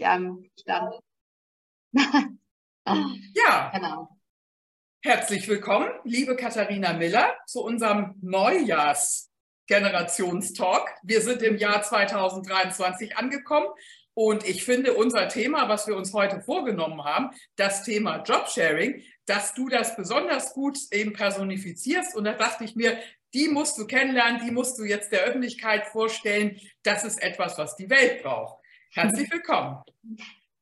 ähm, stand. ja. Genau. Herzlich willkommen, liebe Katharina Miller, zu unserem Neujahrs-Generationstalk. Wir sind im Jahr 2023 angekommen und ich finde unser Thema, was wir uns heute vorgenommen haben, das Thema Jobsharing, dass du das besonders gut eben personifizierst. Und da dachte ich mir, die musst du kennenlernen, die musst du jetzt der Öffentlichkeit vorstellen. Das ist etwas, was die Welt braucht. Herzlich willkommen.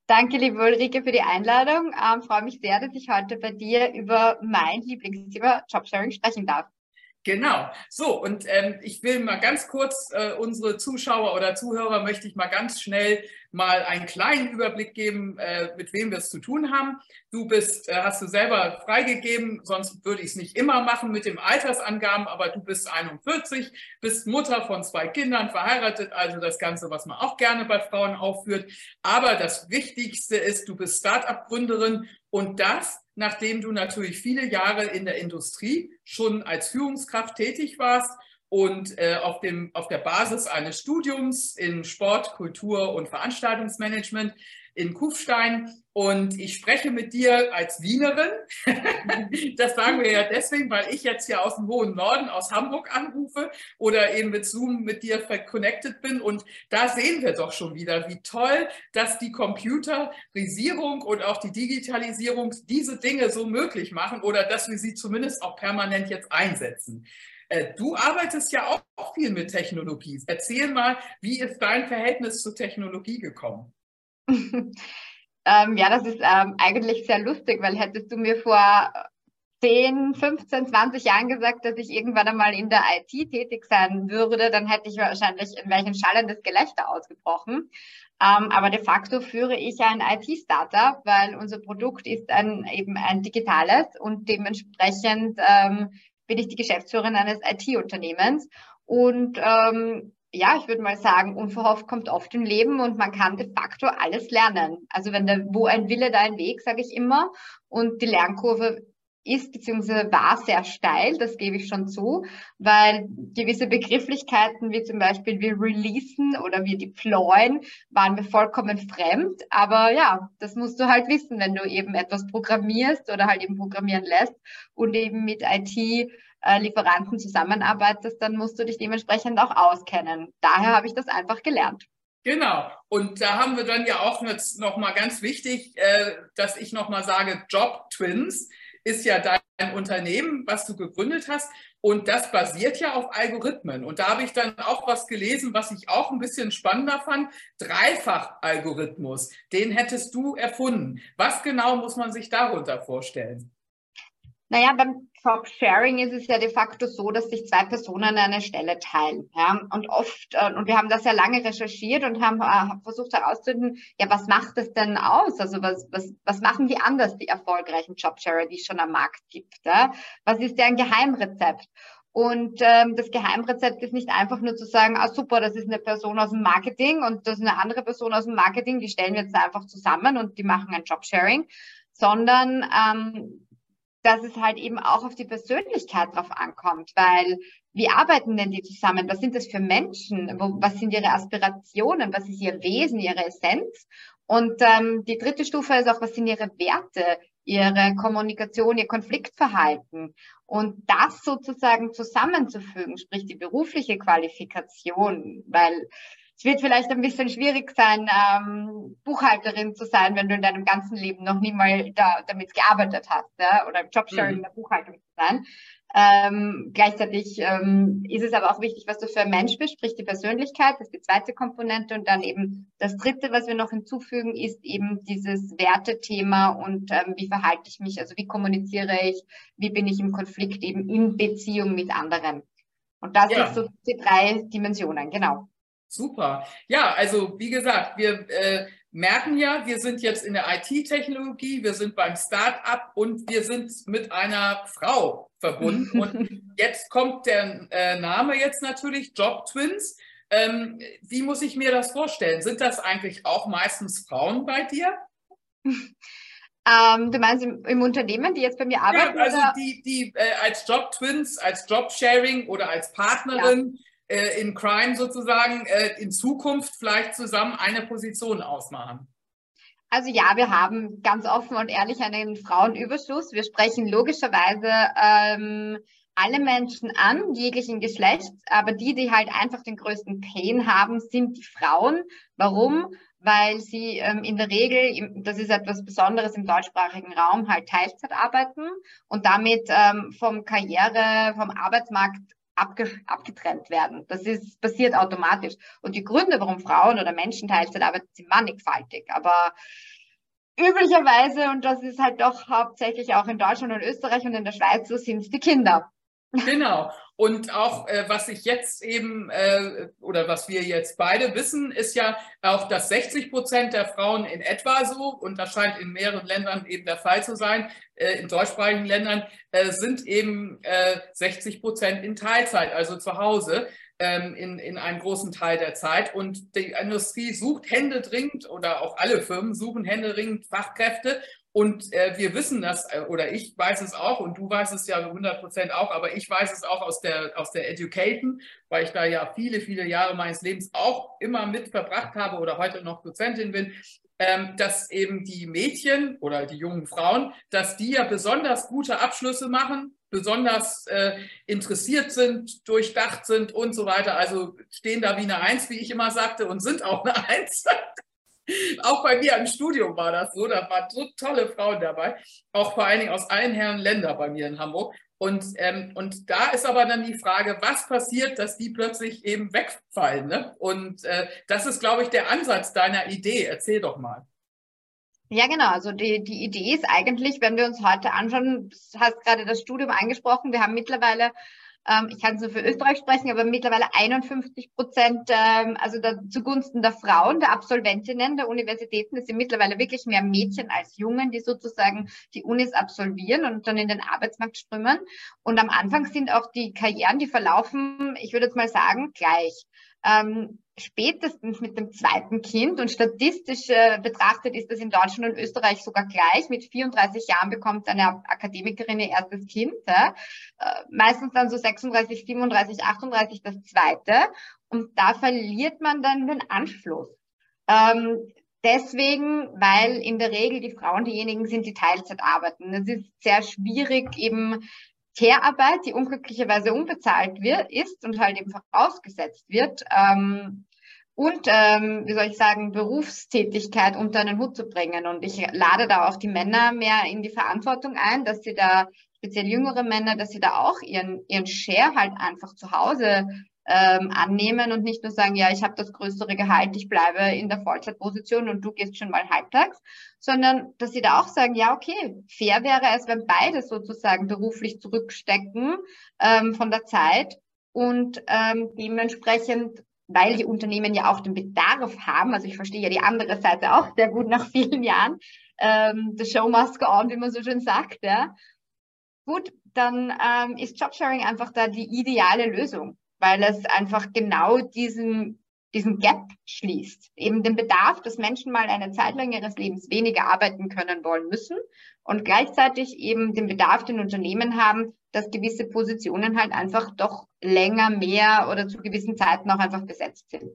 Danke, liebe Ulrike, für die Einladung. Ich ähm, freue mich sehr, dass ich heute bei dir über mein Lieblingsthema Jobsharing sprechen darf. Genau. So, und ähm, ich will mal ganz kurz äh, unsere Zuschauer oder Zuhörer möchte ich mal ganz schnell mal einen kleinen Überblick geben, äh, mit wem wir es zu tun haben. Du bist, äh, hast du selber freigegeben, sonst würde ich es nicht immer machen mit dem Altersangaben, aber du bist 41, bist Mutter von zwei Kindern, verheiratet, also das Ganze, was man auch gerne bei Frauen aufführt. Aber das Wichtigste ist, du bist Start-up-Gründerin und das nachdem du natürlich viele Jahre in der Industrie schon als Führungskraft tätig warst und äh, auf, dem, auf der Basis eines Studiums in Sport, Kultur und Veranstaltungsmanagement in Kufstein und ich spreche mit dir als Wienerin. das sagen wir ja deswegen, weil ich jetzt hier aus dem hohen Norden, aus Hamburg anrufe oder eben mit Zoom mit dir connected bin. Und da sehen wir doch schon wieder, wie toll, dass die Computerisierung und auch die Digitalisierung diese Dinge so möglich machen oder dass wir sie zumindest auch permanent jetzt einsetzen. Äh, du arbeitest ja auch viel mit Technologie. Erzähl mal, wie ist dein Verhältnis zur Technologie gekommen? ähm, ja, das ist ähm, eigentlich sehr lustig, weil hättest du mir vor 10, 15, 20 Jahren gesagt, dass ich irgendwann einmal in der IT tätig sein würde, dann hätte ich wahrscheinlich in welchen schallendes Gelächter ausgebrochen. Ähm, aber de facto führe ich ein IT-Startup, weil unser Produkt ist ein, eben ein digitales und dementsprechend ähm, bin ich die Geschäftsführerin eines IT-Unternehmens. Und ähm, ja, ich würde mal sagen, unverhofft kommt oft im Leben und man kann de facto alles lernen. Also wenn der, wo ein Wille, da ein Weg, sage ich immer. Und die Lernkurve ist bzw. war sehr steil, das gebe ich schon zu, weil gewisse Begrifflichkeiten wie zum Beispiel wir releasen oder wir deployen waren mir vollkommen fremd. Aber ja, das musst du halt wissen, wenn du eben etwas programmierst oder halt eben programmieren lässt und eben mit IT äh, Lieferanten zusammenarbeitest, dann musst du dich dementsprechend auch auskennen. Daher habe ich das einfach gelernt. Genau. Und da haben wir dann ja auch nochmal ganz wichtig, äh, dass ich nochmal sage, Job Twins ist ja dein Unternehmen, was du gegründet hast. Und das basiert ja auf Algorithmen. Und da habe ich dann auch was gelesen, was ich auch ein bisschen spannender fand. Dreifach-Algorithmus, den hättest du erfunden. Was genau muss man sich darunter vorstellen? Naja, beim Job-Sharing ist es ja de facto so, dass sich zwei Personen eine Stelle teilen. Ja? Und oft, äh, und wir haben das ja lange recherchiert und haben äh, versucht herauszufinden, ja, was macht das denn aus? Also was, was, was machen die anders, die erfolgreichen Job-Sharer, die es schon am Markt gibt? Ja? Was ist deren Geheimrezept? Und ähm, das Geheimrezept ist nicht einfach nur zu sagen, ah super, das ist eine Person aus dem Marketing und das ist eine andere Person aus dem Marketing, die stellen wir jetzt einfach zusammen und die machen ein Job-Sharing, sondern ähm, dass es halt eben auch auf die Persönlichkeit drauf ankommt, weil wie arbeiten denn die zusammen? Was sind das für Menschen? was sind ihre Aspirationen? Was ist ihr Wesen, ihre Essenz? Und ähm, die dritte Stufe ist auch, was sind ihre Werte, ihre Kommunikation, ihr Konfliktverhalten? Und das sozusagen zusammenzufügen, sprich die berufliche Qualifikation, weil es wird vielleicht ein bisschen schwierig sein, ähm, Buchhalterin zu sein, wenn du in deinem ganzen Leben noch nie mal da, damit gearbeitet hast, ja? oder im Jobsharing mhm. in der Buchhaltung zu sein. Ähm, gleichzeitig ähm, ist es aber auch wichtig, was du für ein Mensch bist, sprich die Persönlichkeit, das ist die zweite Komponente. Und dann eben das dritte, was wir noch hinzufügen, ist eben dieses Wertethema und ähm, wie verhalte ich mich, also wie kommuniziere ich, wie bin ich im Konflikt eben in Beziehung mit anderen. Und das ja. sind so die drei Dimensionen, genau. Super. Ja, also wie gesagt, wir äh, merken ja, wir sind jetzt in der IT-Technologie, wir sind beim Start-up und wir sind mit einer Frau verbunden. Und jetzt kommt der äh, Name jetzt natürlich, Job Twins. Ähm, wie muss ich mir das vorstellen? Sind das eigentlich auch meistens Frauen bei dir? Ähm, du meinst im, im, Unternehmen, die jetzt bei mir arbeiten? Ja, also oder? die, die äh, als Job Twins, als Job-Sharing oder als Partnerin äh, in Crime sozusagen äh, in Zukunft vielleicht zusammen eine Position ausmachen? Also ja, wir haben ganz offen und ehrlich einen Frauenüberschuss. Wir sprechen logischerweise ähm, alle Menschen an, jeglichen Geschlechts, aber die, die halt einfach den größten Pain haben, sind die Frauen. Warum? Weil sie ähm, in der Regel, das ist etwas Besonderes im deutschsprachigen Raum, halt Teilzeit arbeiten und damit ähm, vom Karriere, vom Arbeitsmarkt abge abgetrennt werden. Das ist passiert automatisch. Und die Gründe, warum Frauen oder Menschen Teilzeit arbeiten, sind mannigfaltig. Aber üblicherweise, und das ist halt doch hauptsächlich auch in Deutschland und Österreich und in der Schweiz so, sind es die Kinder. Genau. Und auch, äh, was ich jetzt eben äh, oder was wir jetzt beide wissen, ist ja auch, dass 60 Prozent der Frauen in etwa so, und das scheint in mehreren Ländern eben der Fall zu sein, äh, in deutschsprachigen Ländern, äh, sind eben 60 äh, Prozent in Teilzeit, also zu Hause ähm, in, in einem großen Teil der Zeit. Und die Industrie sucht händeringend oder auch alle Firmen suchen händeringend Fachkräfte. Und äh, wir wissen das, äh, oder ich weiß es auch, und du weißt es ja 100 Prozent auch, aber ich weiß es auch aus der, aus der Education, weil ich da ja viele, viele Jahre meines Lebens auch immer mit verbracht habe oder heute noch Dozentin bin, ähm, dass eben die Mädchen oder die jungen Frauen, dass die ja besonders gute Abschlüsse machen, besonders äh, interessiert sind, durchdacht sind und so weiter. Also stehen da wie eine Eins, wie ich immer sagte, und sind auch eine Eins. Auch bei mir im Studium war das so. Da waren so tolle Frauen dabei. Auch vor allen Dingen aus allen Herren Ländern bei mir in Hamburg. Und, ähm, und da ist aber dann die Frage, was passiert, dass die plötzlich eben wegfallen? Ne? Und äh, das ist, glaube ich, der Ansatz deiner Idee. Erzähl doch mal. Ja, genau. Also die, die Idee ist eigentlich, wenn wir uns heute anschauen, du hast gerade das Studium angesprochen, wir haben mittlerweile ich kann nur für Österreich sprechen, aber mittlerweile 51 Prozent, ähm, also der, zugunsten der Frauen, der Absolventinnen der Universitäten. Es sind mittlerweile wirklich mehr Mädchen als Jungen, die sozusagen die Unis absolvieren und dann in den Arbeitsmarkt strömen. Und am Anfang sind auch die Karrieren, die verlaufen, ich würde jetzt mal sagen, gleich. Ähm, spätestens mit dem zweiten Kind und statistisch äh, betrachtet ist das in Deutschland und Österreich sogar gleich. Mit 34 Jahren bekommt eine Akademikerin ihr erstes Kind. Äh, meistens dann so 36, 37, 38 das zweite. Und da verliert man dann den Anschluss. Ähm, deswegen, weil in der Regel die Frauen diejenigen sind, die Teilzeit arbeiten. Es ist sehr schwierig, eben Care-Arbeit, die unglücklicherweise unbezahlt wird, ist und halt eben vorausgesetzt wird, ähm, und, ähm, wie soll ich sagen, Berufstätigkeit unter einen Hut zu bringen. Und ich lade da auch die Männer mehr in die Verantwortung ein, dass sie da, speziell jüngere Männer, dass sie da auch ihren, ihren Share halt einfach zu Hause ähm, annehmen und nicht nur sagen, ja, ich habe das größere Gehalt, ich bleibe in der Vollzeitposition und du gehst schon mal halbtags, sondern dass sie da auch sagen, ja, okay, fair wäre es, wenn beide sozusagen beruflich zurückstecken ähm, von der Zeit und ähm, dementsprechend weil die Unternehmen ja auch den Bedarf haben, also ich verstehe ja die andere Seite auch sehr gut nach vielen Jahren, ähm, the show must go on, wie man so schön sagt, ja. Gut, dann ähm, ist Jobsharing einfach da die ideale Lösung weil es einfach genau diesen, diesen Gap schließt. Eben den Bedarf, dass Menschen mal eine Zeit lang ihres Lebens weniger arbeiten können wollen müssen und gleichzeitig eben den Bedarf, den Unternehmen haben, dass gewisse Positionen halt einfach doch länger, mehr oder zu gewissen Zeiten auch einfach besetzt sind.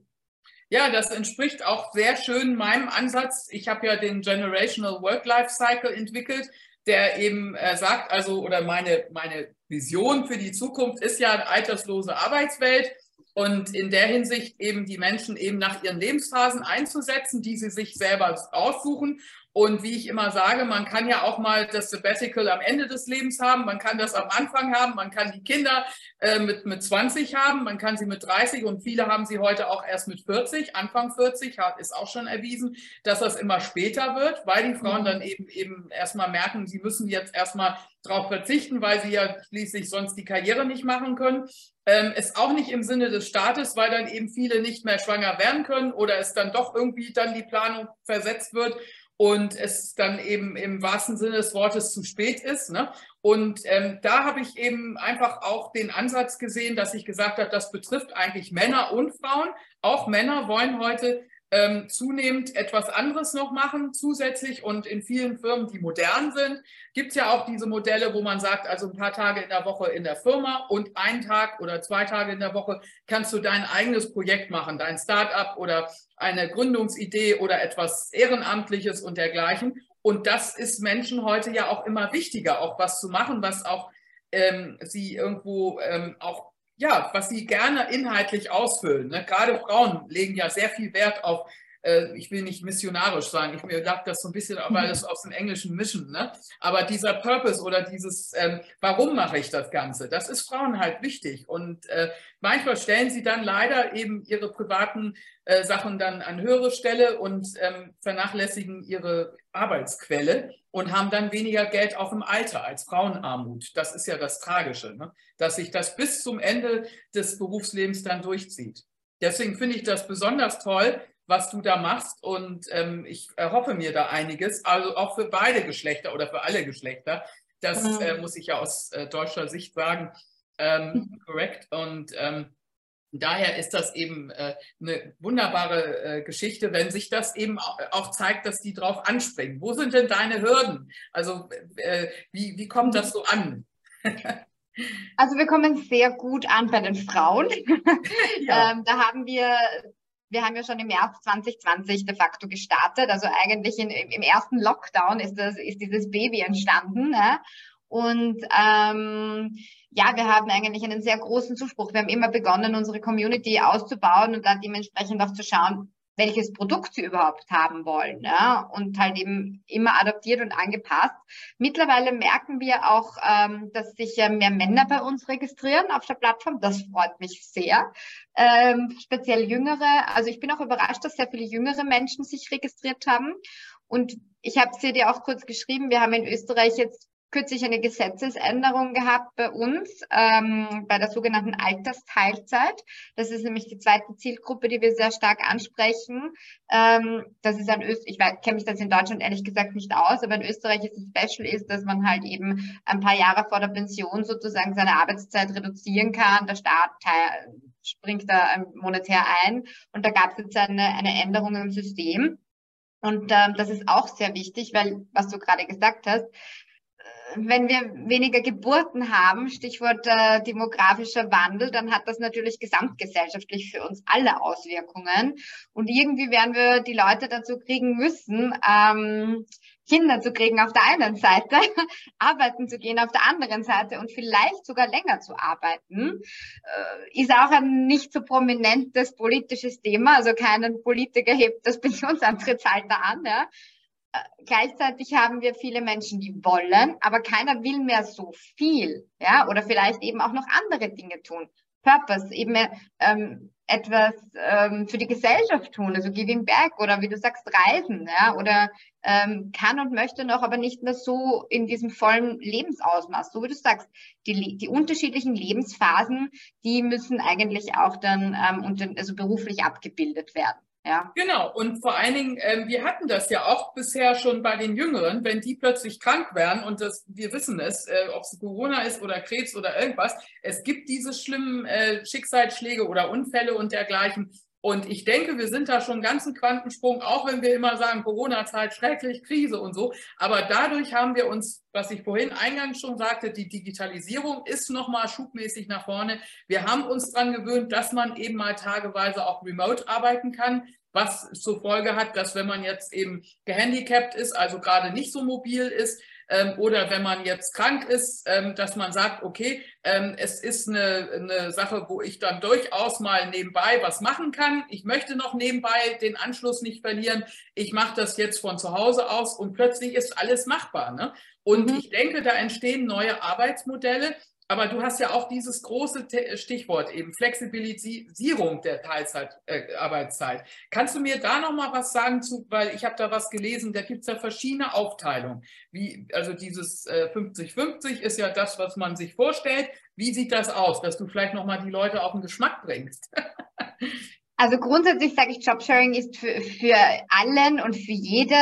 Ja, das entspricht auch sehr schön meinem Ansatz. Ich habe ja den Generational Work-Life-Cycle entwickelt, der eben äh, sagt, also, oder meine, meine Vision für die Zukunft ist ja eine alterslose Arbeitswelt und in der Hinsicht eben die Menschen eben nach ihren Lebensphasen einzusetzen, die sie sich selber aussuchen und wie ich immer sage, man kann ja auch mal das Sabbatical am Ende des Lebens haben, man kann das am Anfang haben, man kann die Kinder äh, mit, mit 20 haben, man kann sie mit 30 und viele haben sie heute auch erst mit 40, Anfang 40, ist auch schon erwiesen, dass das immer später wird, weil die Frauen mhm. dann eben eben erstmal merken, sie müssen jetzt erstmal darauf verzichten, weil sie ja schließlich sonst die Karriere nicht machen können. Ähm, ist auch nicht im Sinne des Staates, weil dann eben viele nicht mehr schwanger werden können oder es dann doch irgendwie dann die Planung versetzt wird und es dann eben im wahrsten Sinne des Wortes zu spät ist. Ne? Und ähm, da habe ich eben einfach auch den Ansatz gesehen, dass ich gesagt habe, das betrifft eigentlich Männer und Frauen. Auch Männer wollen heute ähm, zunehmend etwas anderes noch machen zusätzlich. Und in vielen Firmen, die modern sind, gibt es ja auch diese Modelle, wo man sagt, also ein paar Tage in der Woche in der Firma und einen Tag oder zwei Tage in der Woche kannst du dein eigenes Projekt machen, dein Startup oder eine Gründungsidee oder etwas Ehrenamtliches und dergleichen. Und das ist Menschen heute ja auch immer wichtiger, auch was zu machen, was auch ähm, sie irgendwo ähm, auch ja, was sie gerne inhaltlich ausfüllen. Ne? Gerade Frauen legen ja sehr viel Wert auf, äh, ich will nicht missionarisch sagen, ich mir lag das so ein bisschen, weil es aus dem Englischen mischen, ne? aber dieser Purpose oder dieses, ähm, warum mache ich das Ganze, das ist Frauen halt wichtig. Und äh, manchmal stellen sie dann leider eben ihre privaten äh, Sachen dann an höhere Stelle und ähm, vernachlässigen ihre Arbeitsquelle und haben dann weniger Geld auch im Alter als Frauenarmut. Das ist ja das Tragische, ne? dass sich das bis zum Ende des Berufslebens dann durchzieht. Deswegen finde ich das besonders toll, was du da machst und ähm, ich erhoffe mir da einiges, also auch für beide Geschlechter oder für alle Geschlechter. Das mhm. äh, muss ich ja aus äh, deutscher Sicht sagen, ähm, korrekt. Und ähm, daher ist das eben äh, eine wunderbare äh, Geschichte, wenn sich das eben auch zeigt, dass die drauf anspringen. Wo sind denn deine Hürden? Also äh, wie, wie kommt das so an? Also wir kommen sehr gut an bei den Frauen. Ja. ähm, da haben wir, wir haben ja schon im März 2020 de facto gestartet. Also eigentlich in, im ersten Lockdown ist, das, ist dieses Baby entstanden. Ne? Und ähm, ja, wir haben eigentlich einen sehr großen Zuspruch. Wir haben immer begonnen, unsere Community auszubauen und dann dementsprechend auch zu schauen, welches Produkt sie überhaupt haben wollen. Ja? Und halt eben immer adaptiert und angepasst. Mittlerweile merken wir auch, ähm, dass sich äh, mehr Männer bei uns registrieren auf der Plattform. Das freut mich sehr. Ähm, speziell Jüngere. Also ich bin auch überrascht, dass sehr viele jüngere Menschen sich registriert haben. Und ich habe es dir auch kurz geschrieben, wir haben in Österreich jetzt kürzlich eine Gesetzesänderung gehabt bei uns, ähm, bei der sogenannten Altersteilzeit. Das ist nämlich die zweite Zielgruppe, die wir sehr stark ansprechen. Ähm, das ist ein Öst ich kenne mich das in Deutschland ehrlich gesagt nicht aus, aber in Österreich ist es special ist, dass man halt eben ein paar Jahre vor der Pension sozusagen seine Arbeitszeit reduzieren kann. Der Staat springt da ähm, monetär ein und da gab es jetzt eine, eine Änderung im System. Und ähm, das ist auch sehr wichtig, weil, was du gerade gesagt hast, wenn wir weniger Geburten haben, Stichwort äh, demografischer Wandel, dann hat das natürlich gesamtgesellschaftlich für uns alle Auswirkungen. Und irgendwie werden wir die Leute dazu kriegen müssen, ähm, Kinder zu kriegen auf der einen Seite, arbeiten zu gehen auf der anderen Seite und vielleicht sogar länger zu arbeiten, äh, ist auch ein nicht so prominentes politisches Thema. Also keinen Politiker hebt das Pensionsantrittsalter an. Ja gleichzeitig haben wir viele Menschen, die wollen, aber keiner will mehr so viel, ja, oder vielleicht eben auch noch andere Dinge tun. Purpose, eben ähm, etwas ähm, für die Gesellschaft tun, also giving back oder wie du sagst, reisen, ja, oder ähm, kann und möchte noch, aber nicht mehr so in diesem vollen Lebensausmaß. So wie du sagst, die, die unterschiedlichen Lebensphasen, die müssen eigentlich auch dann ähm, unter, also beruflich abgebildet werden. Ja. Genau, und vor allen Dingen, äh, wir hatten das ja auch bisher schon bei den Jüngeren, wenn die plötzlich krank werden und das, wir wissen es, äh, ob es Corona ist oder Krebs oder irgendwas, es gibt diese schlimmen äh, Schicksalsschläge oder Unfälle und dergleichen. Und ich denke, wir sind da schon einen ganzen Quantensprung, auch wenn wir immer sagen, Corona-Zeit, schrecklich, Krise und so. Aber dadurch haben wir uns, was ich vorhin eingangs schon sagte, die Digitalisierung ist nochmal schubmäßig nach vorne. Wir haben uns daran gewöhnt, dass man eben mal tageweise auch remote arbeiten kann was zur Folge hat, dass wenn man jetzt eben gehandicapt ist, also gerade nicht so mobil ist, ähm, oder wenn man jetzt krank ist, ähm, dass man sagt, okay, ähm, es ist eine, eine Sache, wo ich dann durchaus mal nebenbei was machen kann. Ich möchte noch nebenbei den Anschluss nicht verlieren. Ich mache das jetzt von zu Hause aus und plötzlich ist alles machbar. Ne? Und mhm. ich denke, da entstehen neue Arbeitsmodelle, aber du hast ja auch dieses große Stichwort eben Flexibilisierung der Teilzeitarbeitszeit. Äh, Kannst du mir da noch mal was sagen zu, weil ich habe da was gelesen, da gibt es ja verschiedene Aufteilungen. Wie, also dieses 50-50 äh, ist ja das, was man sich vorstellt. Wie sieht das aus, dass du vielleicht noch mal die Leute auf den Geschmack bringst? Also grundsätzlich sage ich, Jobsharing ist für, für allen und für jede,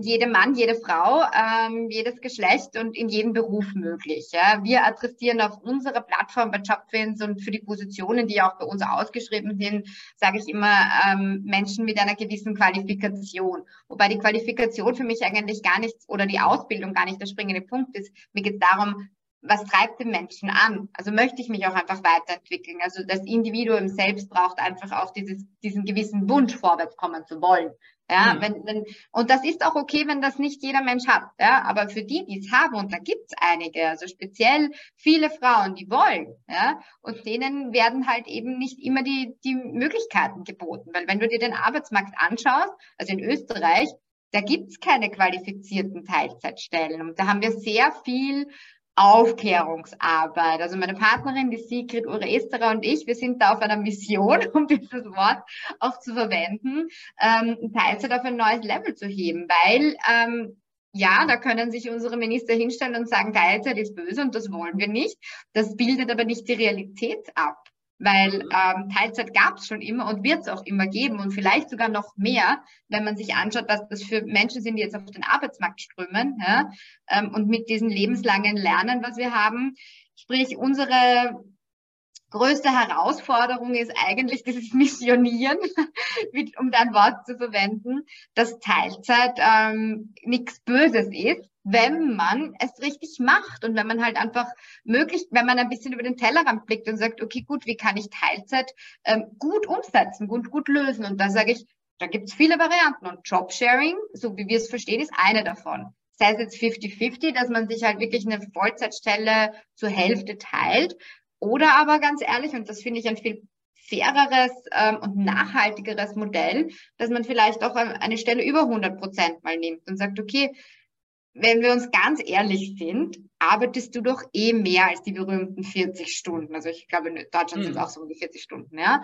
jede Mann, jede Frau, ähm, jedes Geschlecht und in jedem Beruf möglich. Ja. Wir adressieren auf unserer Plattform bei Jobfins und für die Positionen, die auch bei uns ausgeschrieben sind, sage ich immer ähm, Menschen mit einer gewissen Qualifikation. Wobei die Qualifikation für mich eigentlich gar nichts oder die Ausbildung gar nicht der springende Punkt ist. Mir geht es darum, was treibt den Menschen an? Also möchte ich mich auch einfach weiterentwickeln. Also das Individuum selbst braucht einfach auch dieses, diesen gewissen Wunsch, vorwärts kommen zu wollen. Ja, mhm. wenn, wenn, und das ist auch okay, wenn das nicht jeder Mensch hat. Ja, aber für die, die es haben, und da gibt's einige, also speziell viele Frauen, die wollen, ja, und denen werden halt eben nicht immer die, die Möglichkeiten geboten. Weil wenn du dir den Arbeitsmarkt anschaust, also in Österreich, da gibt's keine qualifizierten Teilzeitstellen. Und da haben wir sehr viel Aufklärungsarbeit. Also meine Partnerin, die Sigrid Ure-Esterer und ich, wir sind da auf einer Mission, um dieses Wort auch zu verwenden, ähm, Teilzeit auf ein neues Level zu heben, weil ähm, ja, da können sich unsere Minister hinstellen und sagen, Teilzeit ist böse und das wollen wir nicht. Das bildet aber nicht die Realität ab weil ähm, Teilzeit gab es schon immer und wird es auch immer geben und vielleicht sogar noch mehr, wenn man sich anschaut, was das für Menschen sind, die jetzt auf den Arbeitsmarkt strömen ja, ähm, und mit diesem lebenslangen Lernen, was wir haben. Sprich, unsere größte Herausforderung ist eigentlich dieses Missionieren, um dein Wort zu verwenden, dass Teilzeit ähm, nichts Böses ist, wenn man es richtig macht und wenn man halt einfach möglich, wenn man ein bisschen über den Tellerrand blickt und sagt, okay, gut, wie kann ich Teilzeit ähm, gut umsetzen, gut, gut lösen? Und da sage ich, da gibt es viele Varianten und Jobsharing, so wie wir es verstehen, ist eine davon. Sei es jetzt 50-50, dass man sich halt wirklich eine Vollzeitstelle zur Hälfte teilt oder aber ganz ehrlich, und das finde ich ein viel faireres ähm, und nachhaltigeres Modell, dass man vielleicht auch eine Stelle über 100 Prozent mal nimmt und sagt, okay, wenn wir uns ganz ehrlich sind, arbeitest du doch eh mehr als die berühmten 40 Stunden. Also ich glaube, in Deutschland mhm. sind es auch so um die 40 Stunden, ja.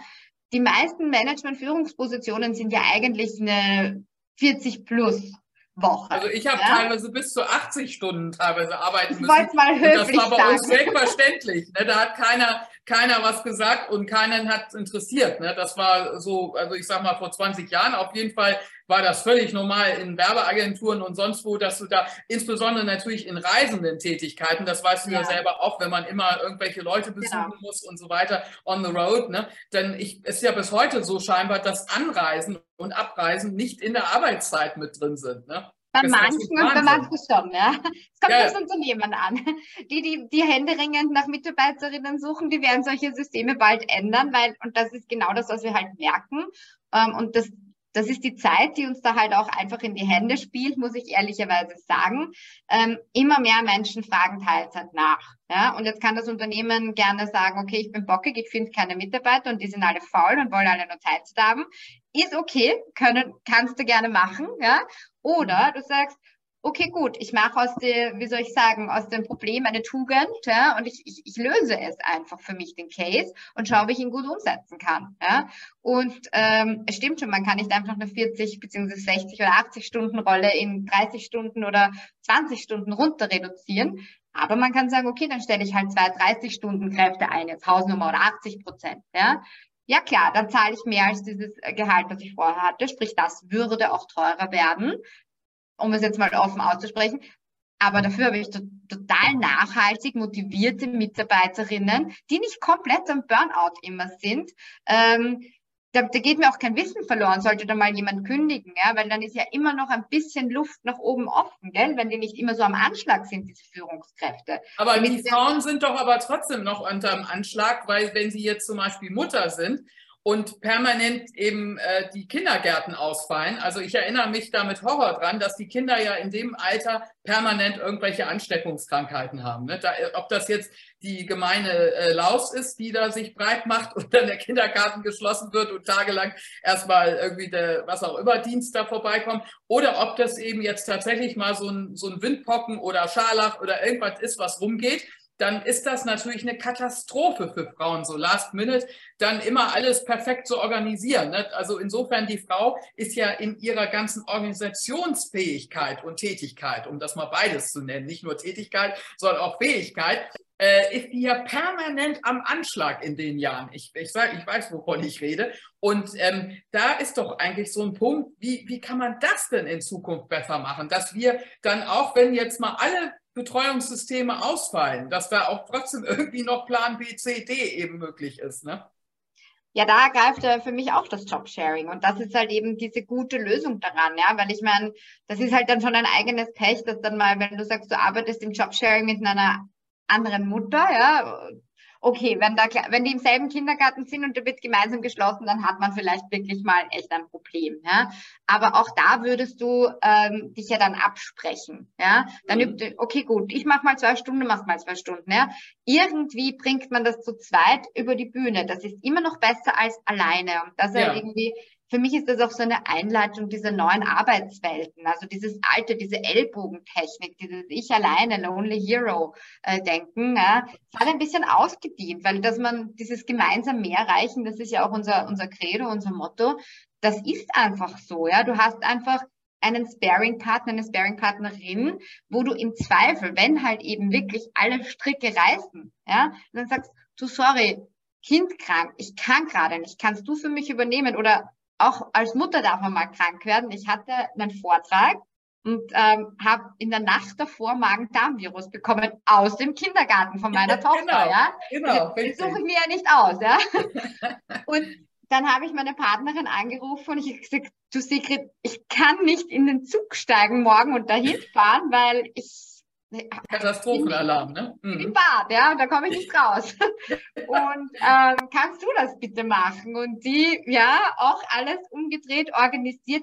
Die meisten Management-Führungspositionen sind ja eigentlich eine 40 plus Woche. Also ich habe ja? teilweise bis zu 80 Stunden teilweise arbeiten ich müssen. Mal höflich das war bei sagen. uns selbstverständlich. Ne? Da hat keiner, keiner was gesagt und keinen hat interessiert. Ne? Das war so, also ich sag mal vor 20 Jahren auf jeden Fall war das völlig normal in Werbeagenturen und sonst wo, dass du da, insbesondere natürlich in reisenden Tätigkeiten, das weißt du ja, ja selber auch, wenn man immer irgendwelche Leute besuchen genau. muss und so weiter on the road, ne? Denn ich, es ist ja bis heute so scheinbar, dass Anreisen und Abreisen nicht in der Arbeitszeit mit drin sind. Ne? Bei manchen und bei manchen schon, ja. Es kommt ja. das Unternehmen an. Die, die, die händeringend nach Mitarbeiterinnen suchen, die werden solche Systeme bald ändern, weil, und das ist genau das, was wir halt merken. Ähm, und das, das ist die Zeit, die uns da halt auch einfach in die Hände spielt, muss ich ehrlicherweise sagen. Ähm, immer mehr Menschen fragen Teilzeit nach. Ja? Und jetzt kann das Unternehmen gerne sagen, okay, ich bin bockig, ich finde keine Mitarbeiter und die sind alle faul und wollen alle nur Teilzeit haben. Ist okay, können, kannst du gerne machen. Ja? Oder du sagst, okay, gut, ich mache aus dem, wie soll ich sagen, aus dem Problem eine Tugend ja, und ich, ich, ich löse es einfach für mich, den Case, und schaue, wie ich ihn gut umsetzen kann. Ja. Und ähm, es stimmt schon, man kann nicht einfach eine 40 beziehungsweise 60 oder 80 Stunden Rolle in 30 Stunden oder 20 Stunden runter reduzieren. Aber man kann sagen, okay, dann stelle ich halt zwei 30 Stunden Kräfte ein, jetzt Hausnummer oder 80 Prozent. Ja. Ja klar, dann zahle ich mehr als dieses Gehalt, was ich vorher hatte. Sprich, das würde auch teurer werden um es jetzt mal offen auszusprechen. Aber dafür habe ich total nachhaltig motivierte Mitarbeiterinnen, die nicht komplett am Burnout immer sind. Ähm, da, da, geht mir auch kein Wissen verloren, sollte da mal jemand kündigen, ja, weil dann ist ja immer noch ein bisschen Luft nach oben offen, gell, wenn die nicht immer so am Anschlag sind, diese Führungskräfte. Aber Damit die Frauen sind doch aber trotzdem noch unter dem Anschlag, weil wenn sie jetzt zum Beispiel Mutter sind und permanent eben äh, die Kindergärten ausfallen. Also ich erinnere mich da mit Horror dran, dass die Kinder ja in dem Alter permanent irgendwelche Ansteckungskrankheiten haben. Ne? Da, ob das jetzt die gemeine äh, Laus ist, die da sich breit macht und dann der Kindergarten geschlossen wird und tagelang erstmal irgendwie der, was auch immer, Dienst da vorbeikommt, oder ob das eben jetzt tatsächlich mal so ein, so ein Windpocken oder Scharlach oder irgendwas ist, was rumgeht dann ist das natürlich eine Katastrophe für Frauen, so last minute, dann immer alles perfekt zu organisieren. Ne? Also insofern, die Frau ist ja in ihrer ganzen Organisationsfähigkeit und Tätigkeit, um das mal beides zu nennen, nicht nur Tätigkeit, sondern auch Fähigkeit, äh, ist ja permanent am Anschlag in den Jahren. Ich, ich, sag, ich weiß, wovon ich rede. Und ähm, da ist doch eigentlich so ein Punkt, wie, wie kann man das denn in Zukunft besser machen? Dass wir dann auch, wenn jetzt mal alle Betreuungssysteme ausfallen, dass da auch trotzdem irgendwie noch Plan B, C, D eben möglich ist. Ne? Ja, da greift für mich auch das Jobsharing. Und das ist halt eben diese gute Lösung daran, ja, weil ich meine, das ist halt dann schon ein eigenes Pech, dass dann mal, wenn du sagst, du arbeitest im Jobsharing mit einer anderen Mutter, ja, okay, wenn, da, wenn die im selben Kindergarten sind und der wird gemeinsam geschlossen, dann hat man vielleicht wirklich mal echt ein Problem. Ja? Aber auch da würdest du ähm, dich ja dann absprechen. Ja? Dann mhm. übt, okay, gut, ich mache mal zwei Stunden, du machst mal zwei Stunden. Ja? Irgendwie bringt man das zu zweit über die Bühne. Das ist immer noch besser als alleine. Und das ist ja. irgendwie für mich ist das auch so eine Einleitung dieser neuen Arbeitswelten. Also dieses alte, diese Ellbogentechnik, dieses Ich alleine, Lonely Hero äh, Denken, ja, das hat ein bisschen ausgedient, weil dass man dieses gemeinsam mehr erreichen, das ist ja auch unser, unser Credo, unser Motto. Das ist einfach so, ja. Du hast einfach einen Sparing-Partner, eine Sparing-Partnerin, wo du im Zweifel, wenn halt eben wirklich alle Stricke reißen, ja, dann sagst du, sorry, Kind krank, ich kann gerade nicht, kannst du für mich übernehmen oder auch als Mutter darf man mal krank werden. Ich hatte einen Vortrag und ähm, habe in der Nacht davor Magen-Darm-Virus bekommen aus dem Kindergarten von meiner Tochter. Genau, ja? genau, das suche ich mir ja nicht aus. Ja? und dann habe ich meine Partnerin angerufen und ich habe gesagt, du Sigrid, ich kann nicht in den Zug steigen morgen und dahin fahren, weil ich Katastrophenalarm, ne? Mhm. Im Bad, ja, da komme ich nicht raus. und ähm, kannst du das bitte machen? Und die, ja, auch alles umgedreht, organisiert.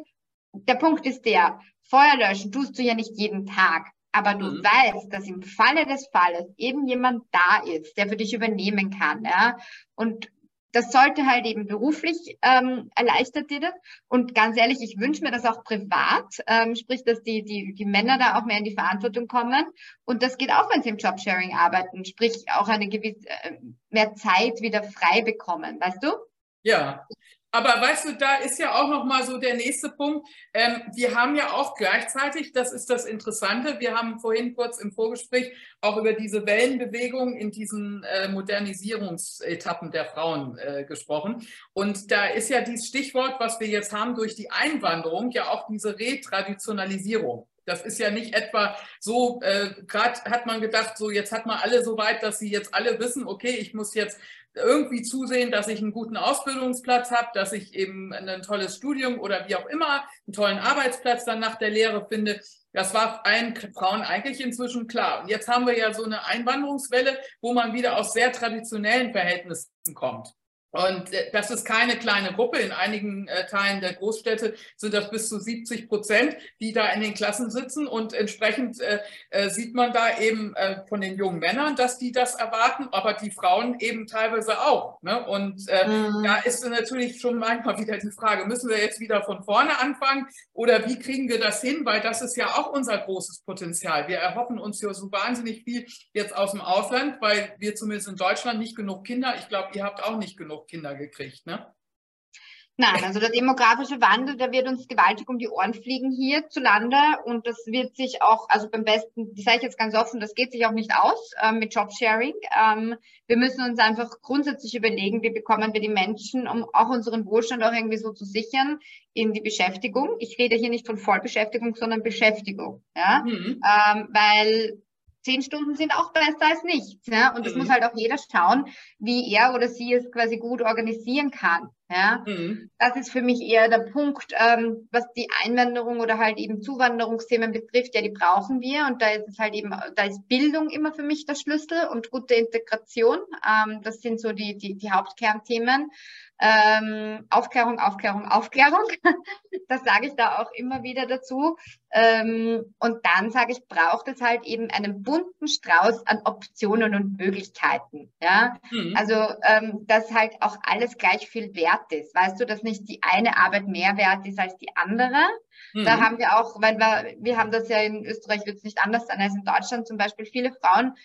Der Punkt ist der, Feuer löschen tust du ja nicht jeden Tag. Aber du mhm. weißt, dass im Falle des Falles eben jemand da ist, der für dich übernehmen kann, ja. Und das sollte halt eben beruflich ähm, erleichtert dir das. Und ganz ehrlich, ich wünsche mir das auch privat, ähm, sprich, dass die, die, die Männer da auch mehr in die Verantwortung kommen. Und das geht auch, wenn sie im Jobsharing arbeiten, sprich auch eine gewisse äh, mehr Zeit wieder frei bekommen, weißt du? Ja, aber weißt du, da ist ja auch noch mal so der nächste Punkt. Ähm, wir haben ja auch gleichzeitig, das ist das Interessante, wir haben vorhin kurz im Vorgespräch auch über diese Wellenbewegung in diesen äh, Modernisierungsetappen der Frauen äh, gesprochen. Und da ist ja dieses Stichwort, was wir jetzt haben durch die Einwanderung, ja auch diese Retraditionalisierung. Das ist ja nicht etwa so, äh, gerade hat man gedacht, so jetzt hat man alle so weit, dass sie jetzt alle wissen, okay, ich muss jetzt irgendwie zusehen, dass ich einen guten Ausbildungsplatz habe, dass ich eben ein tolles Studium oder wie auch immer, einen tollen Arbeitsplatz dann nach der Lehre finde. Das war allen Frauen eigentlich inzwischen klar. Und jetzt haben wir ja so eine Einwanderungswelle, wo man wieder aus sehr traditionellen Verhältnissen kommt. Und äh, das ist keine kleine Gruppe. In einigen äh, Teilen der Großstädte sind das bis zu 70 Prozent, die da in den Klassen sitzen. Und entsprechend äh, äh, sieht man da eben äh, von den jungen Männern, dass die das erwarten, aber die Frauen eben teilweise auch. Ne? Und äh, mhm. da ist natürlich schon manchmal wieder die Frage, müssen wir jetzt wieder von vorne anfangen oder wie kriegen wir das hin? Weil das ist ja auch unser großes Potenzial. Wir erhoffen uns ja so wahnsinnig viel jetzt aus dem Ausland, weil wir zumindest in Deutschland nicht genug Kinder, ich glaube, ihr habt auch nicht genug Kinder gekriegt, ne? Nein, also der demografische Wandel, der wird uns gewaltig um die Ohren fliegen hierzulande und das wird sich auch, also beim besten, das sage ich jetzt ganz offen, das geht sich auch nicht aus äh, mit Jobsharing. Ähm, wir müssen uns einfach grundsätzlich überlegen, wie bekommen wir die Menschen, um auch unseren Wohlstand auch irgendwie so zu sichern, in die Beschäftigung. Ich rede hier nicht von Vollbeschäftigung, sondern Beschäftigung, ja, mhm. ähm, weil zehn Stunden sind auch besser als nichts. Ja? Und es mhm. muss halt auch jeder schauen, wie er oder sie es quasi gut organisieren kann. Ja? Mhm. Das ist für mich eher der Punkt, ähm, was die Einwanderung oder halt eben Zuwanderungsthemen betrifft. Ja, die brauchen wir. Und da ist es halt eben, da ist Bildung immer für mich der Schlüssel und gute Integration. Ähm, das sind so die, die, die Hauptkernthemen. Ähm, Aufklärung, Aufklärung, Aufklärung. das sage ich da auch immer wieder dazu. Ähm, und dann sage ich, braucht es halt eben einen bunten Strauß an Optionen und Möglichkeiten. Ja, mhm. also ähm, dass halt auch alles gleich viel wert ist. Weißt du, dass nicht die eine Arbeit mehr wert ist als die andere. Mhm. Da haben wir auch, weil wir, wir haben das ja in Österreich wird es nicht anders sein als in Deutschland zum Beispiel. Viele Frauen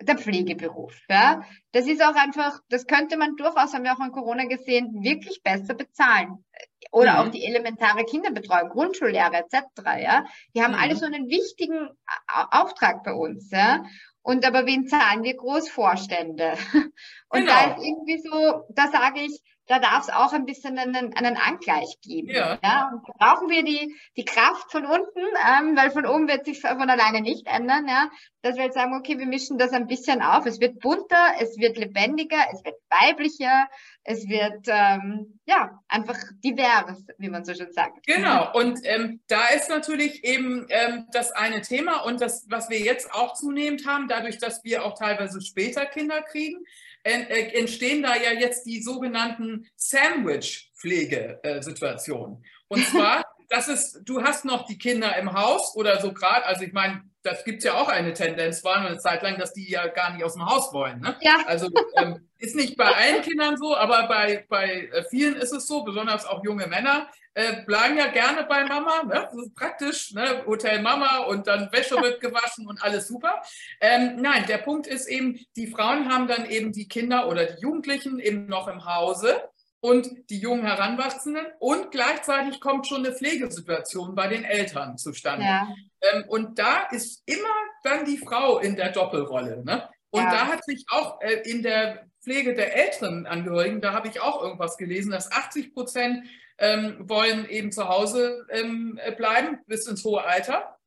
der Pflegeberuf. Ja? Das ist auch einfach, das könnte man durchaus, haben wir auch an Corona gesehen, wirklich besser bezahlen. Oder mhm. auch die elementare Kinderbetreuung, Grundschullehre etc. Ja? Die haben mhm. alle so einen wichtigen Auftrag bei uns. Ja? Und aber wen zahlen wir Großvorstände? Und genau. da ist irgendwie so, da sage ich, da darf es auch ein bisschen einen, einen Angleich geben. Ja. ja? Und brauchen wir die, die Kraft von unten, ähm, weil von oben wird sich von alleine nicht ändern, ja, dass wir jetzt sagen, okay, wir mischen das ein bisschen auf. Es wird bunter, es wird lebendiger, es wird weiblicher, es wird ähm, ja einfach divers, wie man so schön sagt. Genau, und ähm, da ist natürlich eben ähm, das eine Thema und das, was wir jetzt auch zunehmend haben, dadurch, dass wir auch teilweise später Kinder kriegen, entstehen da ja jetzt die sogenannten Sandwich-Pflegesituationen. Und zwar, das ist, du hast noch die Kinder im Haus oder so gerade, also ich meine, das gibt es ja auch eine Tendenz, war eine Zeit lang, dass die ja gar nicht aus dem Haus wollen. Ne? Ja. Also ähm, ist nicht bei allen Kindern so, aber bei, bei äh, vielen ist es so, besonders auch junge Männer äh, bleiben ja gerne bei Mama. Ne? Das ist praktisch, ne? Hotel Mama und dann Wäsche wird gewaschen und alles super. Ähm, nein, der Punkt ist eben, die Frauen haben dann eben die Kinder oder die Jugendlichen eben noch im Hause und die jungen Heranwachsenden und gleichzeitig kommt schon eine Pflegesituation bei den Eltern zustande. Ja. Ähm, und da ist immer dann die Frau in der Doppelrolle. Ne? Und ja. da hat sich auch äh, in der Pflege der älteren Angehörigen, da habe ich auch irgendwas gelesen, dass 80 Prozent ähm, wollen eben zu Hause ähm, bleiben bis ins hohe Alter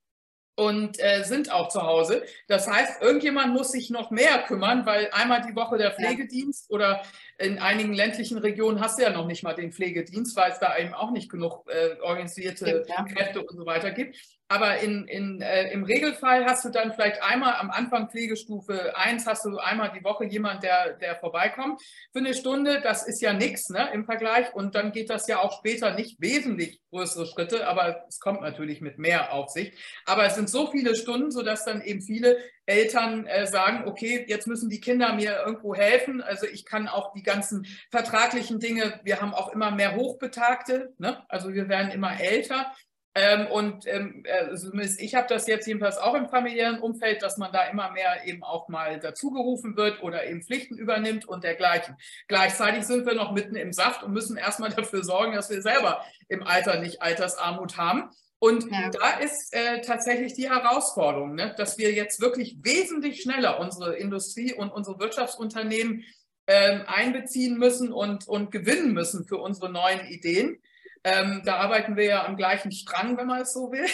und äh, sind auch zu Hause. Das heißt, irgendjemand muss sich noch mehr kümmern, weil einmal die Woche der Pflegedienst oder in einigen ländlichen Regionen hast du ja noch nicht mal den Pflegedienst, weil es da eben auch nicht genug äh, organisierte ja. Kräfte und so weiter gibt. Aber in, in, äh, im Regelfall hast du dann vielleicht einmal am Anfang Pflegestufe 1, hast du einmal die Woche jemand, der, der vorbeikommt für eine Stunde. Das ist ja nichts ne, im Vergleich. Und dann geht das ja auch später nicht wesentlich größere Schritte, aber es kommt natürlich mit mehr auf sich. Aber es sind so viele Stunden, sodass dann eben viele Eltern äh, sagen, okay, jetzt müssen die Kinder mir irgendwo helfen. Also ich kann auch die ganzen vertraglichen Dinge, wir haben auch immer mehr Hochbetagte, ne? also wir werden immer älter. Ähm, und ähm, also ich habe das jetzt jedenfalls auch im familiären Umfeld, dass man da immer mehr eben auch mal dazugerufen wird oder eben Pflichten übernimmt und dergleichen. Gleichzeitig sind wir noch mitten im Saft und müssen erstmal dafür sorgen, dass wir selber im Alter nicht Altersarmut haben. Und ja. da ist äh, tatsächlich die Herausforderung, ne, dass wir jetzt wirklich wesentlich schneller unsere Industrie und unsere Wirtschaftsunternehmen äh, einbeziehen müssen und, und gewinnen müssen für unsere neuen Ideen. Ähm, da arbeiten wir ja am gleichen Strang, wenn man es so will.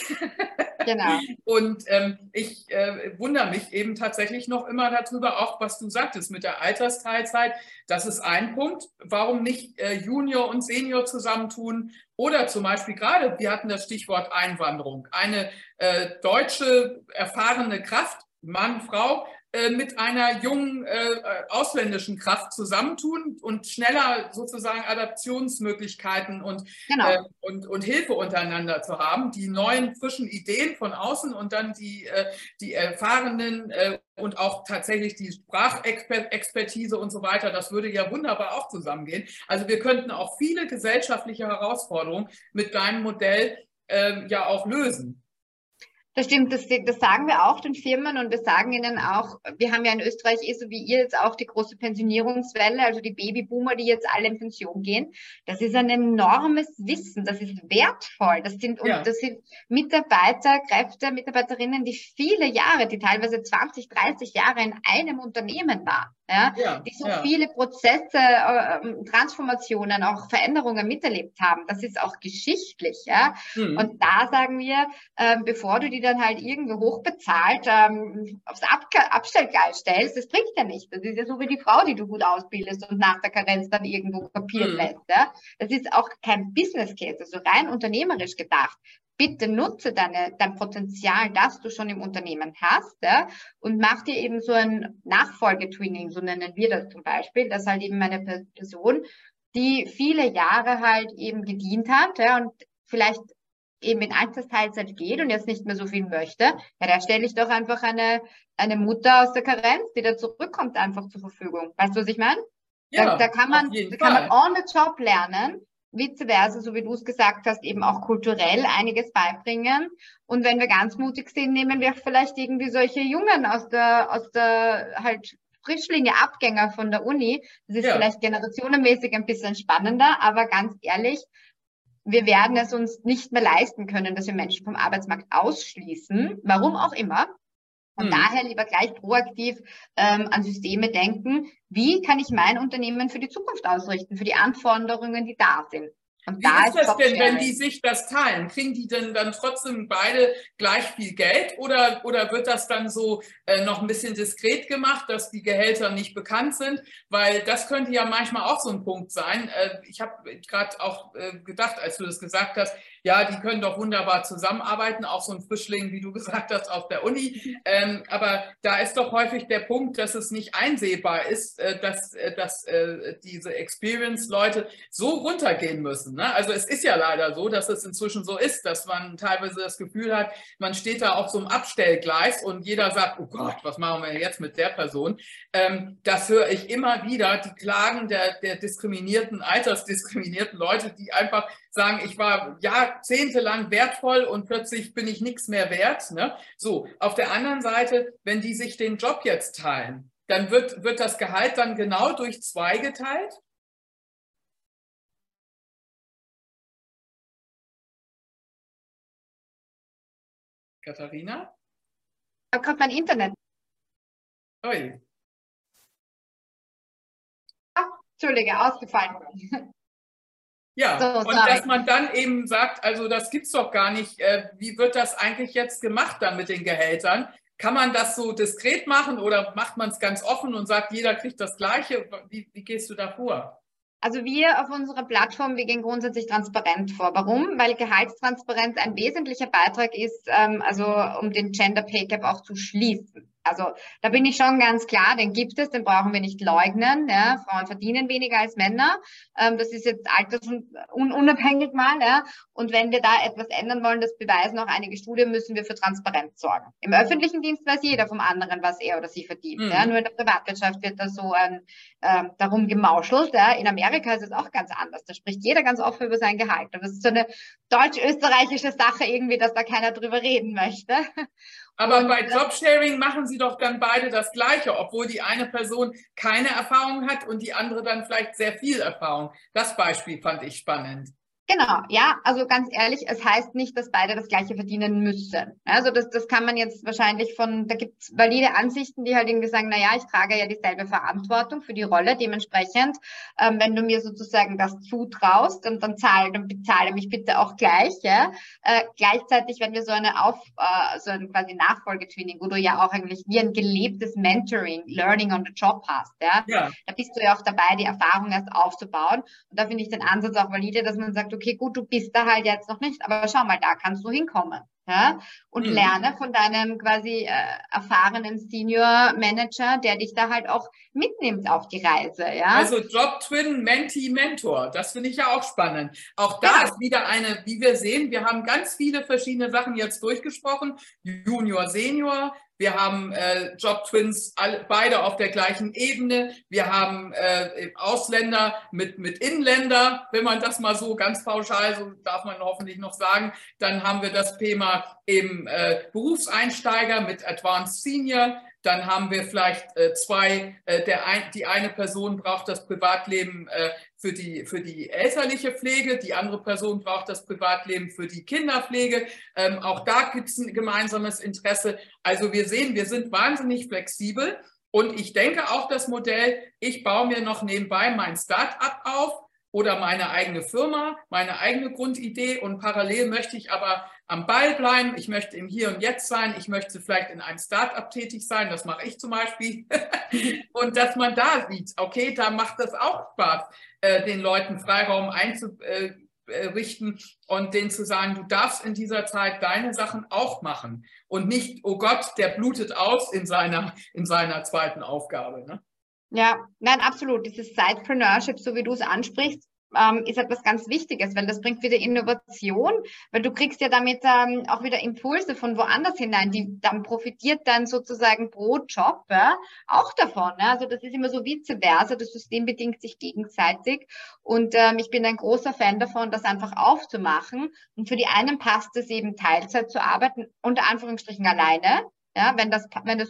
Genau. Und ähm, ich äh, wundere mich eben tatsächlich noch immer darüber, auch was du sagtest mit der Altersteilzeit. Das ist ein Punkt. Warum nicht äh, Junior und Senior zusammentun? Oder zum Beispiel gerade, wir hatten das Stichwort Einwanderung. Eine äh, deutsche erfahrene Kraft, Mann, Frau, mit einer jungen äh, ausländischen Kraft zusammentun und schneller sozusagen Adaptionsmöglichkeiten und, genau. äh, und, und Hilfe untereinander zu haben, die neuen frischen Ideen von außen und dann die, äh, die erfahrenen äh, und auch tatsächlich die Sprachexpertise und so weiter, das würde ja wunderbar auch zusammengehen. Also wir könnten auch viele gesellschaftliche Herausforderungen mit deinem Modell ähm, ja auch lösen. Das stimmt, das, das, sagen wir auch den Firmen und wir sagen ihnen auch, wir haben ja in Österreich eh so wie ihr jetzt auch die große Pensionierungswelle, also die Babyboomer, die jetzt alle in Pension gehen. Das ist ein enormes Wissen, das ist wertvoll. Das sind, ja. das sind Mitarbeiter, Kräfte, Mitarbeiterinnen, die viele Jahre, die teilweise 20, 30 Jahre in einem Unternehmen waren ja, ja die so ja. viele Prozesse, äh, Transformationen, auch Veränderungen miterlebt haben. Das ist auch geschichtlich. Ja? Mhm. Und da sagen wir, äh, bevor du die dann halt irgendwo hochbezahlt ähm, aufs Ab Abstellgleis stellst, das bringt ja nicht. Das ist ja so wie die Frau, die du gut ausbildest und nach der Karenz dann irgendwo kapieren mhm. lässt. Ja? Das ist auch kein Business Case, also rein unternehmerisch gedacht bitte nutze deine, dein Potenzial, das du schon im Unternehmen hast, ja, und mach dir eben so ein Nachfolgetwinning, so nennen wir das zum Beispiel, dass halt eben eine Person, die viele Jahre halt eben gedient hat, ja, und vielleicht eben in Altersteilzeit geht und jetzt nicht mehr so viel möchte, ja, da stelle ich doch einfach eine, eine Mutter aus der Karenz, die da zurückkommt, einfach zur Verfügung. Weißt du, was ich meine? Ja, da, da kann man, da kann man on the job lernen vice versa, so wie du es gesagt hast, eben auch kulturell einiges beibringen. Und wenn wir ganz mutig sind, nehmen wir vielleicht irgendwie solche Jungen aus der, aus der halt Frischlinge, Abgänger von der Uni. Das ist ja. vielleicht generationenmäßig ein bisschen spannender, aber ganz ehrlich, wir werden es uns nicht mehr leisten können, dass wir Menschen vom Arbeitsmarkt ausschließen, warum auch immer. Und mhm. daher lieber gleich proaktiv ähm, an Systeme denken. Wie kann ich mein Unternehmen für die Zukunft ausrichten, für die Anforderungen, die da sind? Und Wie da ist das denn, wenn die sich das teilen? Kriegen die denn dann trotzdem beide gleich viel Geld oder, oder wird das dann so äh, noch ein bisschen diskret gemacht, dass die Gehälter nicht bekannt sind? Weil das könnte ja manchmal auch so ein Punkt sein. Äh, ich habe gerade auch äh, gedacht, als du das gesagt hast, ja, die können doch wunderbar zusammenarbeiten, auch so ein Frischling, wie du gesagt hast, auf der Uni. Ähm, aber da ist doch häufig der Punkt, dass es nicht einsehbar ist, äh, dass, äh, dass äh, diese Experience-Leute so runtergehen müssen. Ne? Also es ist ja leider so, dass es inzwischen so ist, dass man teilweise das Gefühl hat, man steht da auf so einem Abstellgleis und jeder sagt, oh Gott, was machen wir jetzt mit der Person? Ähm, das höre ich immer wieder, die Klagen der, der diskriminierten, altersdiskriminierten Leute, die einfach sagen, ich war jahrzehntelang wertvoll und plötzlich bin ich nichts mehr wert. Ne? So, auf der anderen Seite, wenn die sich den Job jetzt teilen, dann wird, wird das Gehalt dann genau durch zwei geteilt? Katharina? Habe gerade mein Internet. Ui. Ah, Entschuldige, ausgefallen. Ja, so, und dass man dann eben sagt, also das gibt's doch gar nicht. Äh, wie wird das eigentlich jetzt gemacht dann mit den Gehältern? Kann man das so diskret machen oder macht man es ganz offen und sagt, jeder kriegt das Gleiche? Wie, wie gehst du da vor? Also wir auf unserer Plattform, wir gehen grundsätzlich transparent vor. Warum? Weil Gehaltstransparenz ein wesentlicher Beitrag ist, ähm, also um den Gender Pay Gap auch zu schließen. Also da bin ich schon ganz klar, den gibt es, den brauchen wir nicht leugnen. Ja. Frauen verdienen weniger als Männer. Ähm, das ist jetzt altersunabhängig mal. Ja. Und wenn wir da etwas ändern wollen, das beweisen auch einige Studien, müssen wir für Transparenz sorgen. Im öffentlichen Dienst weiß jeder vom anderen, was er oder sie verdient. Mhm. Ja. Nur in der Privatwirtschaft wird da so ähm, äh, darum gemauschelt. Ja. In Amerika ist es auch ganz anders. Da spricht jeder ganz offen über sein Gehalt. Und das ist so eine deutsch-österreichische Sache irgendwie, dass da keiner drüber reden möchte. Aber und, bei Jobsharing machen sie doch dann beide das Gleiche, obwohl die eine Person keine Erfahrung hat und die andere dann vielleicht sehr viel Erfahrung. Das Beispiel fand ich spannend. Genau, ja, also ganz ehrlich, es heißt nicht, dass beide das Gleiche verdienen müssen. Also das, das kann man jetzt wahrscheinlich von, da gibt es valide Ansichten, die halt irgendwie sagen, na ja, ich trage ja dieselbe Verantwortung für die Rolle, dementsprechend, ähm, wenn du mir sozusagen das zutraust, dann, dann zahle, dann bezahle mich bitte auch gleich. Ja? Äh, gleichzeitig, wenn wir so eine Auf, äh, so ein quasi Nachfolgetwinning, wo du ja auch eigentlich wie ein gelebtes Mentoring, Learning on the Job hast, ja? ja, da bist du ja auch dabei, die Erfahrung erst aufzubauen. Und da finde ich den Ansatz auch valide, dass man sagt, okay, gut, du bist da halt jetzt noch nicht, aber schau mal, da kannst du hinkommen. Ja? Und mhm. lerne von deinem quasi äh, erfahrenen Senior Manager, der dich da halt auch mitnimmt auf die Reise. Ja? Also Job Twin, Mentee, Mentor, das finde ich ja auch spannend. Auch da ja. ist wieder eine, wie wir sehen, wir haben ganz viele verschiedene Sachen jetzt durchgesprochen. Junior, Senior, wir haben äh, Job-Twins beide auf der gleichen Ebene. Wir haben äh, Ausländer mit, mit Inländer, wenn man das mal so ganz pauschal, so darf man hoffentlich noch sagen. Dann haben wir das Thema eben äh, Berufseinsteiger mit Advanced Senior. Dann haben wir vielleicht äh, zwei, äh, der ein, die eine Person braucht das Privatleben äh, für, die, für die elterliche Pflege, die andere Person braucht das Privatleben für die Kinderpflege. Ähm, auch da gibt es ein gemeinsames Interesse. Also wir sehen, wir sind wahnsinnig flexibel. Und ich denke auch das Modell, ich baue mir noch nebenbei mein Start-up auf oder meine eigene Firma, meine eigene Grundidee und parallel möchte ich aber am Ball bleiben, ich möchte im Hier und Jetzt sein, ich möchte vielleicht in einem Start-up tätig sein, das mache ich zum Beispiel. und dass man da sieht, okay, da macht das auch Spaß, äh, den Leuten Freiraum einzurichten und denen zu sagen, du darfst in dieser Zeit deine Sachen auch machen und nicht, oh Gott, der blutet aus in seiner, in seiner zweiten Aufgabe. Ne? Ja, nein, absolut. Dieses Sidepreneurship, so wie du es ansprichst, ähm, ist etwas ganz Wichtiges, weil das bringt wieder Innovation, weil du kriegst ja damit ähm, auch wieder Impulse von woanders hinein, die dann profitiert dann sozusagen pro Job ja, auch davon. Ja? Also das ist immer so vice versa, das System bedingt sich gegenseitig und ähm, ich bin ein großer Fan davon, das einfach aufzumachen und für die einen passt es eben Teilzeit zu arbeiten, unter Anführungsstrichen alleine, ja, wenn das, wenn das,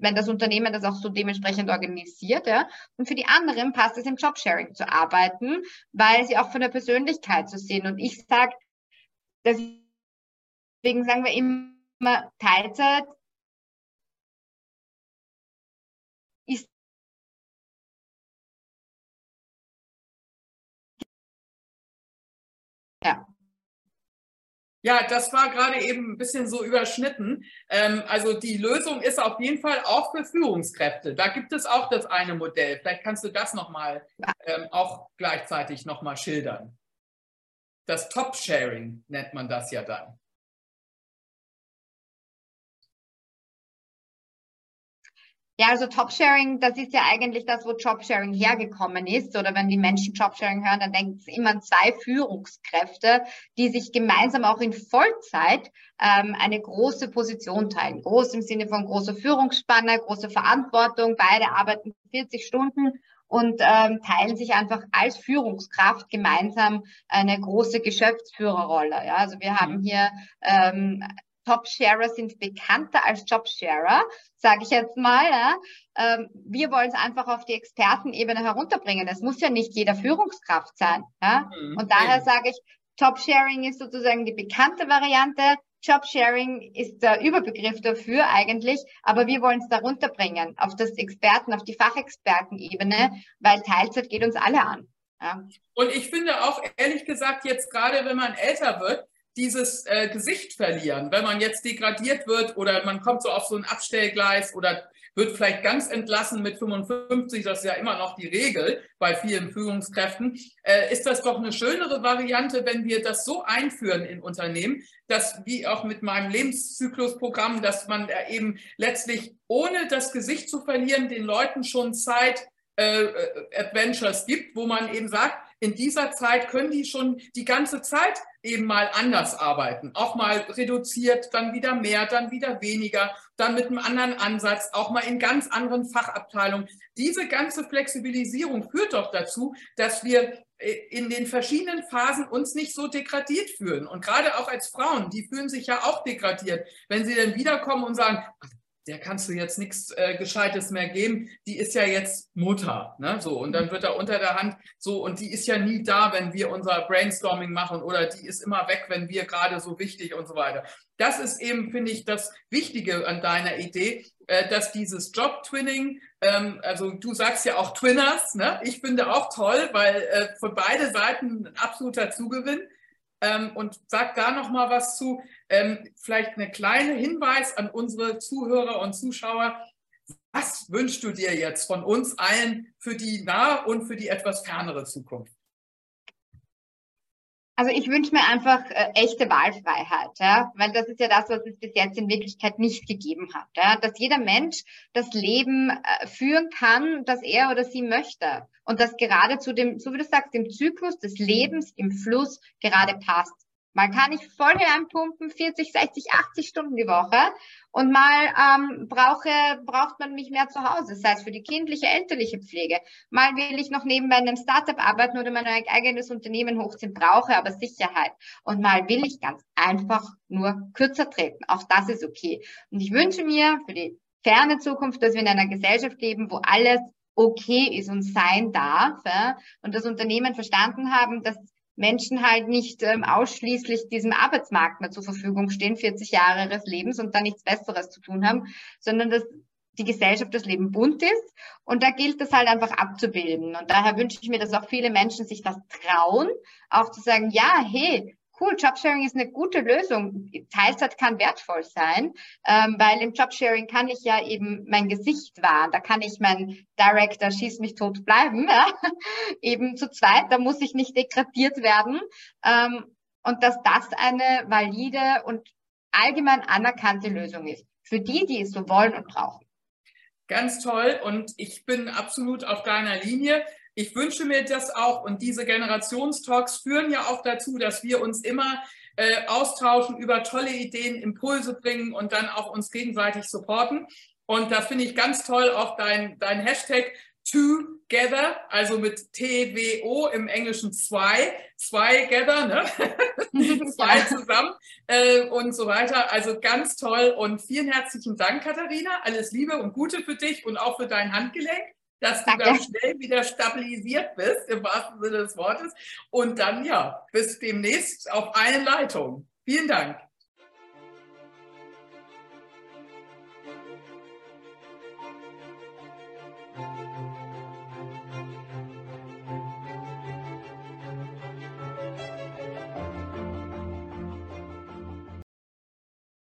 wenn das Unternehmen das auch so dementsprechend organisiert, ja. Und für die anderen passt es im Jobsharing zu arbeiten, weil sie auch von der Persönlichkeit zu sehen. Und ich sage, deswegen sagen wir immer Teilzeit Ja, das war gerade eben ein bisschen so überschnitten. Ähm, also die Lösung ist auf jeden Fall auch für Führungskräfte. Da gibt es auch das eine Modell. Vielleicht kannst du das nochmal ähm, auch gleichzeitig nochmal schildern. Das Top-Sharing nennt man das ja dann. Ja, also Top-Sharing, das ist ja eigentlich das, wo Job-Sharing hergekommen ist. Oder wenn die Menschen Job-Sharing hören, dann denken sie immer an zwei Führungskräfte, die sich gemeinsam auch in Vollzeit ähm, eine große Position teilen. Groß im Sinne von großer Führungsspanne, große Verantwortung. Beide arbeiten 40 Stunden und ähm, teilen sich einfach als Führungskraft gemeinsam eine große Geschäftsführerrolle. Ja, also wir haben mhm. hier ähm, Top-Sharer sind bekannter als Job-Sharer, sage ich jetzt mal. Ja. Ähm, wir wollen es einfach auf die Expertenebene herunterbringen. Es muss ja nicht jeder Führungskraft sein. Ja. Mhm. Und daher sage ich, Top-Sharing ist sozusagen die bekannte Variante. Job-Sharing ist der Überbegriff dafür eigentlich, aber wir wollen es da runterbringen auf das Experten, auf die Fachexpertenebene, weil Teilzeit geht uns alle an. Ja. Und ich finde auch, ehrlich gesagt, jetzt gerade wenn man älter wird, dieses äh, Gesicht verlieren, wenn man jetzt degradiert wird oder man kommt so auf so ein Abstellgleis oder wird vielleicht ganz entlassen mit 55, das ist ja immer noch die Regel bei vielen Führungskräften, äh, ist das doch eine schönere Variante, wenn wir das so einführen in Unternehmen, dass wie auch mit meinem Lebenszyklusprogramm, dass man eben letztlich ohne das Gesicht zu verlieren den Leuten schon Zeit äh, äh Adventures gibt, wo man eben sagt, in dieser Zeit können die schon die ganze Zeit eben mal anders arbeiten. Auch mal reduziert, dann wieder mehr, dann wieder weniger, dann mit einem anderen Ansatz, auch mal in ganz anderen Fachabteilungen. Diese ganze Flexibilisierung führt doch dazu, dass wir äh, in den verschiedenen Phasen uns nicht so degradiert fühlen. Und gerade auch als Frauen, die fühlen sich ja auch degradiert, wenn sie dann wiederkommen und sagen, der kannst du jetzt nichts äh, Gescheites mehr geben, die ist ja jetzt Mutter. Ne? So, und dann wird er unter der Hand so, und die ist ja nie da, wenn wir unser Brainstorming machen oder die ist immer weg, wenn wir gerade so wichtig und so weiter. Das ist eben, finde ich, das Wichtige an deiner Idee, äh, dass dieses Job-Twinning, ähm, also du sagst ja auch Twinners, ne? ich finde auch toll, weil äh, für beide Seiten ein absoluter Zugewinn ähm, und sag da noch mal was zu. Ähm, vielleicht eine kleine Hinweis an unsere Zuhörer und Zuschauer. Was wünschst du dir jetzt von uns allen für die nahe und für die etwas fernere Zukunft? Also ich wünsche mir einfach äh, echte Wahlfreiheit, ja, weil das ist ja das, was es bis jetzt in Wirklichkeit nicht gegeben hat, ja, dass jeder Mensch das Leben äh, führen kann, das er oder sie möchte und das gerade zu dem, so wie du sagst, dem Zyklus des Lebens im Fluss gerade passt. Man kann nicht voll reinpumpen, 40, 60, 80 Stunden die Woche und mal ähm, brauche, braucht man mich mehr zu Hause, sei es für die kindliche, elterliche Pflege. Mal will ich noch nebenbei in einem Startup arbeiten oder mein eigenes Unternehmen hochziehen, brauche aber Sicherheit. Und mal will ich ganz einfach nur kürzer treten. Auch das ist okay. Und ich wünsche mir für die ferne Zukunft, dass wir in einer Gesellschaft leben, wo alles okay ist und sein darf ja, und das Unternehmen verstanden haben, dass Menschen halt nicht ähm, ausschließlich diesem Arbeitsmarkt mehr zur Verfügung stehen, 40 Jahre ihres Lebens und dann nichts Besseres zu tun haben, sondern dass die Gesellschaft, das Leben bunt ist. Und da gilt es halt einfach abzubilden. Und daher wünsche ich mir, dass auch viele Menschen sich das trauen, auch zu sagen, ja, hey, cool, Jobsharing ist eine gute Lösung. Teilzeit kann wertvoll sein, ähm, weil im Jobsharing kann ich ja eben mein Gesicht wahren. Da kann ich mein Director schieß mich tot bleiben, ja? eben zu zweit. Da muss ich nicht degradiert werden. Ähm, und dass das eine valide und allgemein anerkannte Lösung ist. Für die, die es so wollen und brauchen. Ganz toll und ich bin absolut auf deiner Linie. Ich wünsche mir das auch und diese Generationstalks führen ja auch dazu, dass wir uns immer äh, austauschen, über tolle Ideen, Impulse bringen und dann auch uns gegenseitig supporten. Und da finde ich ganz toll auch dein, dein Hashtag Together, also mit TWO im Englischen zwei, zwei gather, ne? zwei zusammen äh, und so weiter. Also ganz toll und vielen herzlichen Dank, Katharina. Alles Liebe und Gute für dich und auch für dein Handgelenk dass du da schnell wieder stabilisiert bist, im wahrsten Sinne des Wortes. Und dann, ja, bis demnächst auf allen Leitungen. Vielen Dank.